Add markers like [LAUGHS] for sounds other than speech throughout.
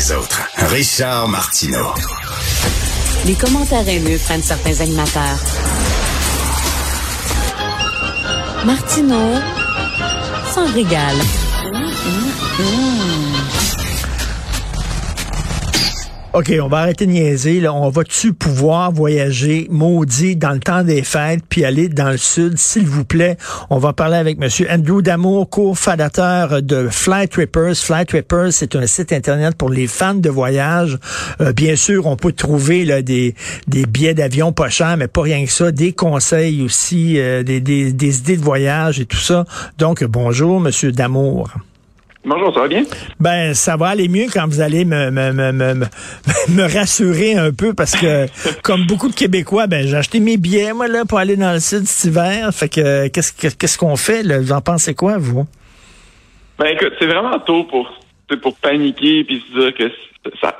les autres. Richard Martineau. Les commentaires haineux prennent certains animateurs. Martineau s'en régale. OK, on va arrêter de niaiser. On va-tu pouvoir voyager maudit dans le temps des fêtes puis aller dans le sud, s'il vous plaît? On va parler avec M. Andrew Damour, cofondateur de Flight Rippers. Flight Rippers, c'est un site Internet pour les fans de voyage. Euh, bien sûr, on peut trouver là, des, billets d'avion pas chers, mais pas rien que ça. Des conseils aussi, euh, des, des, des idées de voyage et tout ça. Donc, bonjour, M. Damour. Bonjour, ça va bien? Ben, ça va aller mieux quand vous allez me, me, me, me, me [LAUGHS] rassurer un peu parce que, [LAUGHS] comme beaucoup de Québécois, ben, j'ai acheté mes billets, moi, là, pour aller dans le sud cet hiver. Fait que, qu'est-ce, qu'est-ce qu'on fait, là? Vous en pensez quoi, vous? Ben, écoute, c'est vraiment tôt pour, pour paniquer puis se dire que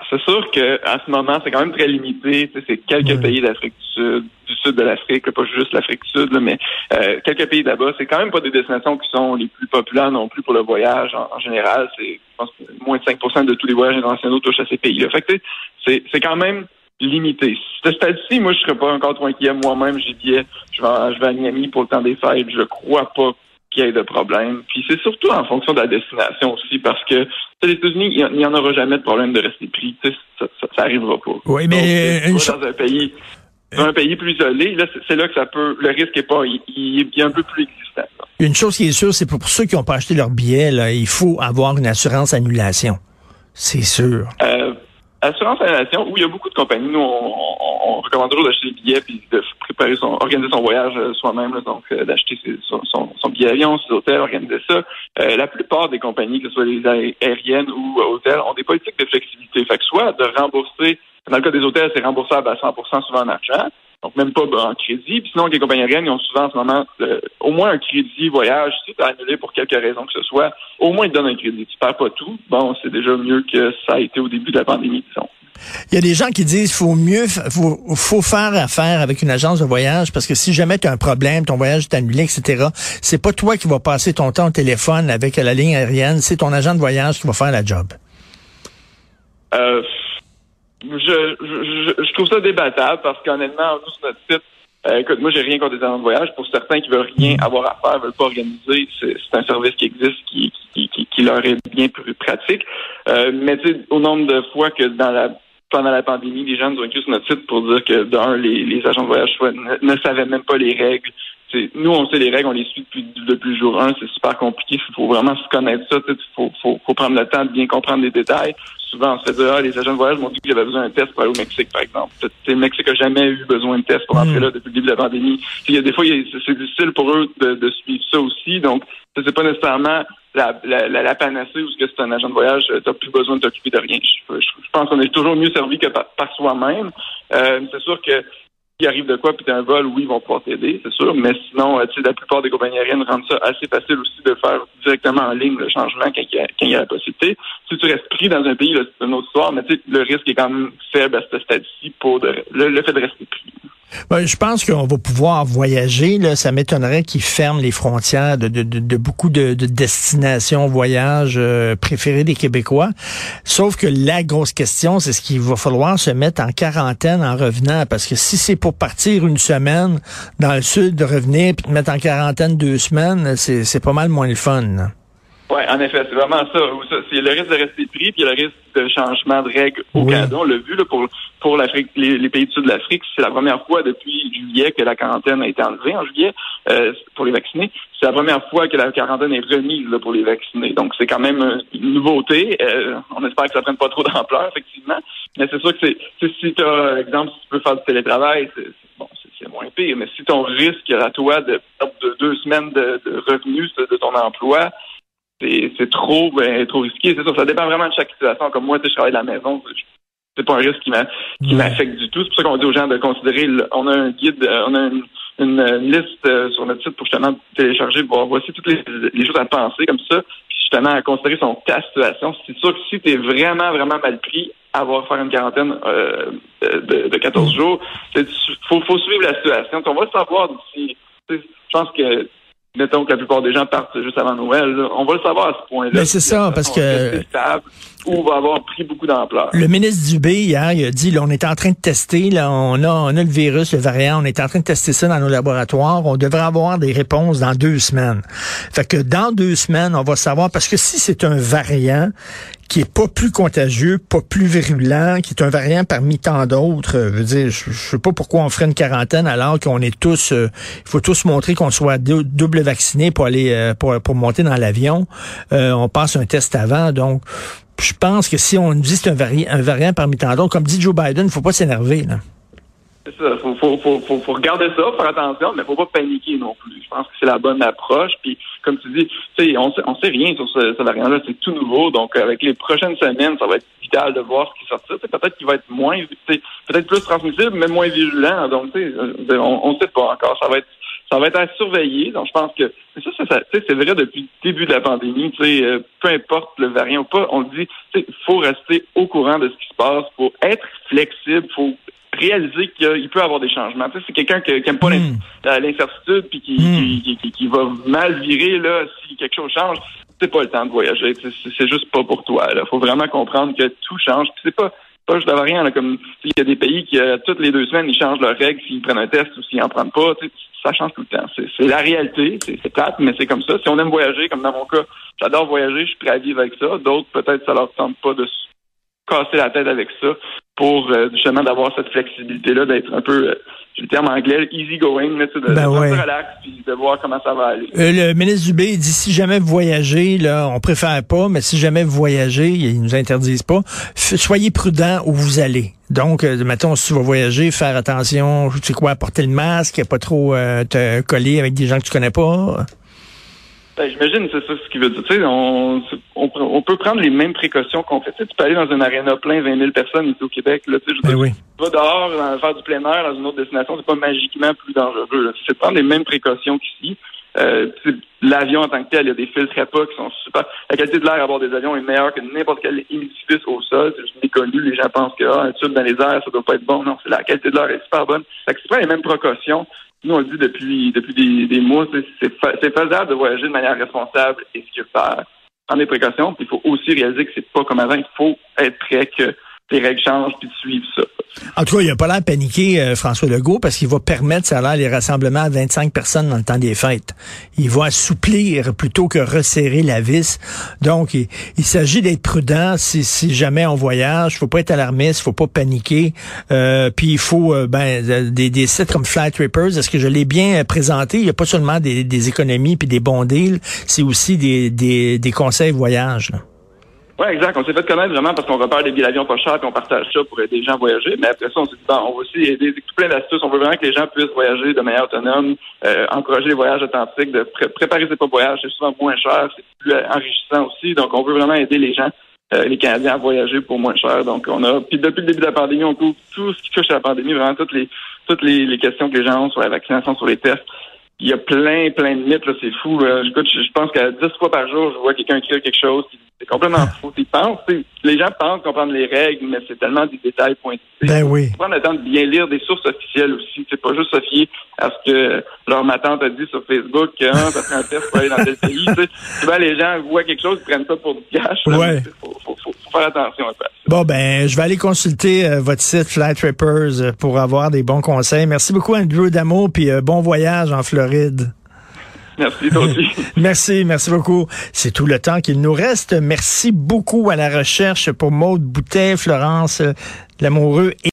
c'est sûr que à ce moment, c'est quand même très limité. C'est quelques pays d'Afrique du Sud, du sud de l'Afrique, pas juste l'Afrique du Sud, mais euh, quelques pays là-bas. C'est quand même pas des destinations qui sont les plus populaires non plus pour le voyage en, général. C'est, je pense, moins de 5 de tous les voyages internationaux touchent à ces pays-là. Fait que c'est, c'est quand même limité. Ce stade-ci, moi, je serais pas encore trop inquiet moi-même. J'ai dit, je vais, je vais à Miami pour le temps des fêtes. Je crois pas qu'il y ait de problème. Puis c'est surtout en fonction de la destination aussi, parce que les États-Unis, il n'y en aura jamais de problème de rester pris. Ça, ça, ça arrivera pas. Oui, mais Donc, dans un pays dans un pays plus isolé, là, c'est là que ça peut, le risque est pas, il, est un peu plus existant. Une chose qui est sûre, c'est pour ceux qui n'ont pas acheté leur billet, là, il faut avoir une assurance annulation. C'est sûr. Euh, Assurance Annulation, où il y a beaucoup de compagnies. Nous, on, on, recommande toujours d'acheter des billets puis de préparer son, organiser son voyage euh, soi-même, donc euh, d'acheter son, son, son, billet d'avion, ses hôtels, organiser ça. Euh, la plupart des compagnies, que ce soit les aériennes ou hôtels, ont des politiques de flexibilité. Fait que soit de rembourser, dans le cas des hôtels, c'est remboursable à 100% souvent en argent, donc même pas en crédit. Puis sinon, les compagnies aériennes, ils ont souvent en ce moment euh, au moins un crédit voyage. Si tu as annulé pour quelque raison que ce soit, au moins ils te donnent un crédit. Tu perds pas tout. Bon, c'est déjà mieux que ça a été au début de la pandémie, disons. Il y a des gens qui disent faut mieux faut, faut faire affaire avec une agence de voyage parce que si jamais tu as un problème, ton voyage est annulé, etc., c'est pas toi qui vas passer ton temps au téléphone avec la ligne aérienne, c'est ton agent de voyage qui va faire la job. Euh, je, je, je, trouve ça débattable parce qu'honnêtement, nous, sur notre site, euh, écoute, moi, j'ai rien contre des agents de voyage. Pour certains qui veulent rien mm. avoir à faire, veulent pas organiser, c'est un service qui existe, qui, qui, qui, qui leur est bien plus pratique. Euh, mais tu sais, au nombre de fois que dans la pendant la pandémie, les gens nous ont écrit sur notre site pour dire que d'un, les, les agents de voyage ne, ne, savaient même pas les règles. nous, on sait les règles, on les suit depuis, depuis le jour 1, c'est super compliqué. Il faut vraiment se connaître ça. Il faut, faut, faut prendre le temps de bien comprendre les détails souvent, on se fait dire, ah, les agents de voyage m'ont dit que j'avais besoin d'un test pour aller au Mexique, par exemple. Le Mexique n'a jamais eu besoin de test pour entrer hmm. là depuis le début de la pandémie. Il y a des fois, c'est difficile pour eux de, suivre ça aussi. Donc, c'est pas nécessairement la, la, la, panacée ou que c'est un agent de voyage, tu n'as plus besoin de t'occuper de rien. Je, pense qu'on est toujours mieux servi que par, soi-même. Euh, c'est sûr que il arrive de quoi, puis t'as un vol, oui, ils vont pouvoir t'aider, c'est sûr. Mais sinon, euh, tu sais, la plupart des compagnies aériennes rendent ça assez facile aussi de faire directement en ligne le changement quand il y a, quand il y a la possibilité. Si tu restes pris dans un pays, c'est une autre histoire, mais tu sais, le risque est quand même faible à ce stade-ci pour le fait de rester pris. Ben, je pense qu'on va pouvoir voyager. Là. Ça m'étonnerait qu'ils ferment les frontières de, beaucoup de, destinations voyages euh, préférées des Québécois. Sauf que la grosse question, c'est ce qu'il va falloir se mettre en quarantaine en revenant. Parce que si c'est pour partir une semaine dans le sud, de revenir puis te mettre en quarantaine deux semaines, c'est pas mal moins le fun. Oui, en effet, c'est vraiment ça. C'est le risque de rester pris, puis le risque de changement de règles au Canada. On l'a vu là, pour, pour l'Afrique, les, pays du sud de l'Afrique, c'est la première fois depuis juillet que la quarantaine a été enlevée en juillet euh, pour les vaccinés. C'est la première fois que la quarantaine est remise là, pour les vaccinés. Donc c'est quand même une nouveauté. Euh, on espère que ça prenne pas trop d'ampleur, effectivement. Mais c'est sûr que c'est si tu as, exemple, si tu peux faire du télétravail, c'est bon, c'est moins pire. Mais si ton risque à toi de perdre de deux semaines de, de revenus de ton emploi, c'est trop ben, trop risqué. C'est ça, ça dépend vraiment de chaque situation. Comme moi, je travaille de la maison, c'est pas un risque qui m'affecte du tout. C'est pour ça qu'on dit aux gens de considérer. on a un guide, euh, on a une, liste euh, sur notre site pour justement télécharger, voici toutes les, choses à penser comme ça, puis justement à considérer son ta situation. C'est sûr que si tu es vraiment, vraiment mal pris, avoir faire une quarantaine euh, de, de 14 jours, il faut, faut suivre la situation. On va savoir d'ici. Je pense que mettons que la plupart des gens partent juste avant Noël, on va le savoir à ce point-là. Mais c'est ça, parce que... Stable, ou va avoir pris beaucoup d'ampleur. Le ministre Dubé, hier, il a dit, là, on est en train de tester, là, on a, on a le virus, le variant, on est en train de tester ça dans nos laboratoires, on devrait avoir des réponses dans deux semaines. Fait que dans deux semaines, on va savoir, parce que si c'est un variant qui est pas plus contagieux, pas plus virulent, qui est un variant parmi tant d'autres. Euh, je veux dire, je, sais pas pourquoi on ferait une quarantaine alors qu'on est tous, euh, il faut tous montrer qu'on soit double vacciné pour aller euh, pour, monter dans l'avion. on passe un test avant, donc je pense que si on dit c'est un, variant parmi tant d'autres, comme dit Joe Biden, il faut pas s'énerver. C'est ça. Faut, regarder ça, faire attention, mais faut pas paniquer non plus. Je pense que c'est la bonne approche. Puis, comme tu dis, tu sais, on sait, on sait rien sur ce, variant-là. C'est tout nouveau. Donc, avec les prochaines semaines, ça va être vital de voir ce qui sortira. Peut-être qu'il va être moins, peut-être plus transmissible, mais moins virulent. Donc, tu sais, on, ne sait pas encore. Ça va être ça à surveiller. Donc, je pense que ça, ça, ça c'est vrai depuis le début de la pandémie. Tu sais, euh, peu importe le variant ou pas, on dit, il faut rester au courant de ce qui se passe, faut être flexible, faut réaliser qu'il peut avoir des changements. Tu sais, c'est quelqu'un qui n'aime pas hmm. l'incertitude puis hmm. qui, qui, qui, va mal virer là si quelque chose change. C'est pas le temps de voyager. C'est juste pas pour toi. Il faut vraiment comprendre que tout change. Puis c'est pas pas juste d'avoir rien. Là, comme il y a des pays qui euh, toutes les deux semaines ils changent leurs règles s'ils prennent un test ou s'ils en prennent pas. ça change tout le temps. C'est la réalité. C'est plate, mais c'est comme ça. Si on aime voyager, comme dans mon cas, j'adore voyager, je suis prêt à vivre avec ça. D'autres peut-être ça leur tente pas de se casser la tête avec ça pour euh, justement d'avoir cette flexibilité-là, d'être un peu, euh, le terme anglais, easy going, de, ben relax, puis de voir comment ça va aller. Euh, le ministre Dubé dit si jamais vous voyagez, là, on préfère pas, mais si jamais vous voyagez, ils nous interdisent pas, soyez prudent où vous allez. Donc, mettons, si tu vas voyager, faire attention, tu sais quoi, porter le masque, pas trop te coller avec des gens que tu connais pas. Ben, j'imagine c'est ça ce qu'il veut dire. Tu sais, on, on, peut prendre les mêmes précautions qu'on fait. Tu, sais, tu peux aller dans un aréna plein, 20 000 personnes ici au Québec. Là, tu, sais, je ben tu vas dehors, faire du plein air dans une autre destination, c'est pas magiquement plus dangereux. C'est prendre les mêmes précautions qu'ici. Euh, L'avion en tant que tel, il y a des filtres HEPA qui sont super. La qualité de l'air à bord des avions est meilleure que n'importe quel édifice au sol. C'est juste méconnu. Les gens pensent que ah, un tube dans les airs, ça doit pas être bon. Non, c'est la qualité de l'air est super bonne. Fait que tu prends les mêmes précautions. Nous, on le dit depuis depuis des, des mois, c'est faisable de voyager de manière responsable et sécuritaire. Prendre des précautions, puis il faut aussi réaliser que c'est pas comme avant. Il faut être prêt que ça. En tout cas, il a pas l'air paniqué, euh, François Legault, parce qu'il va permettre, ça a l'air, les rassemblements à 25 personnes dans le temps des fêtes. Il va assouplir plutôt que resserrer la vis. Donc, il, s'agit d'être prudent si, si jamais on voyage. Faut pas être alarmiste, faut pas paniquer. Euh, puis il faut euh, ben, des, des sites comme Flight Rippers. Est-ce que je l'ai bien présenté? Il n'y a pas seulement des, des économies puis des bons deals, c'est aussi des, des, des conseils voyage. Là. Oui, exact. On s'est fait connaître vraiment parce qu'on repère des billets d'avion pas chers et on partage ça pour aider les gens à voyager. Mais après ça, on s'est dit, bon, on va aussi aider tout plein d'astuces. On veut vraiment que les gens puissent voyager de manière autonome, euh, encourager les voyages authentiques, de préparer ses propres voyages. C'est souvent moins cher, c'est plus enrichissant aussi. Donc, on veut vraiment aider les gens, euh, les Canadiens à voyager pour moins cher. Donc, on a, puis depuis le début de la pandémie, on couvre tout ce qui touche à la pandémie, vraiment toutes les, toutes les, les questions que les gens ont sur la vaccination, sur les tests il y a plein, plein de mythes, là, c'est fou. Écoute, je, pense qu'à 10 fois par jour, je vois quelqu'un écrire quelque chose. C'est complètement [LAUGHS] fou. Ils pensent, les gens pensent comprendre les règles, mais c'est tellement des détails pointus. Ben oui. Prendre le temps de bien lire des sources officielles aussi. C'est pas juste se fier à ce que leur ma tante a dit sur Facebook, que hein, ça fait un test pour aller dans tel pays. Souvent, les gens voient quelque chose, ils prennent ça pour du cash. Ouais. Faut, faut, faut, faire attention un peu. Bon, ben, je vais aller consulter euh, votre site Flight Rippers euh, pour avoir des bons conseils. Merci beaucoup, Andrew Damo, puis euh, bon voyage en Floride. Merci, [LAUGHS] merci, merci beaucoup. C'est tout le temps qu'il nous reste. Merci beaucoup à la recherche pour Maude Boutet, Florence Lamoureux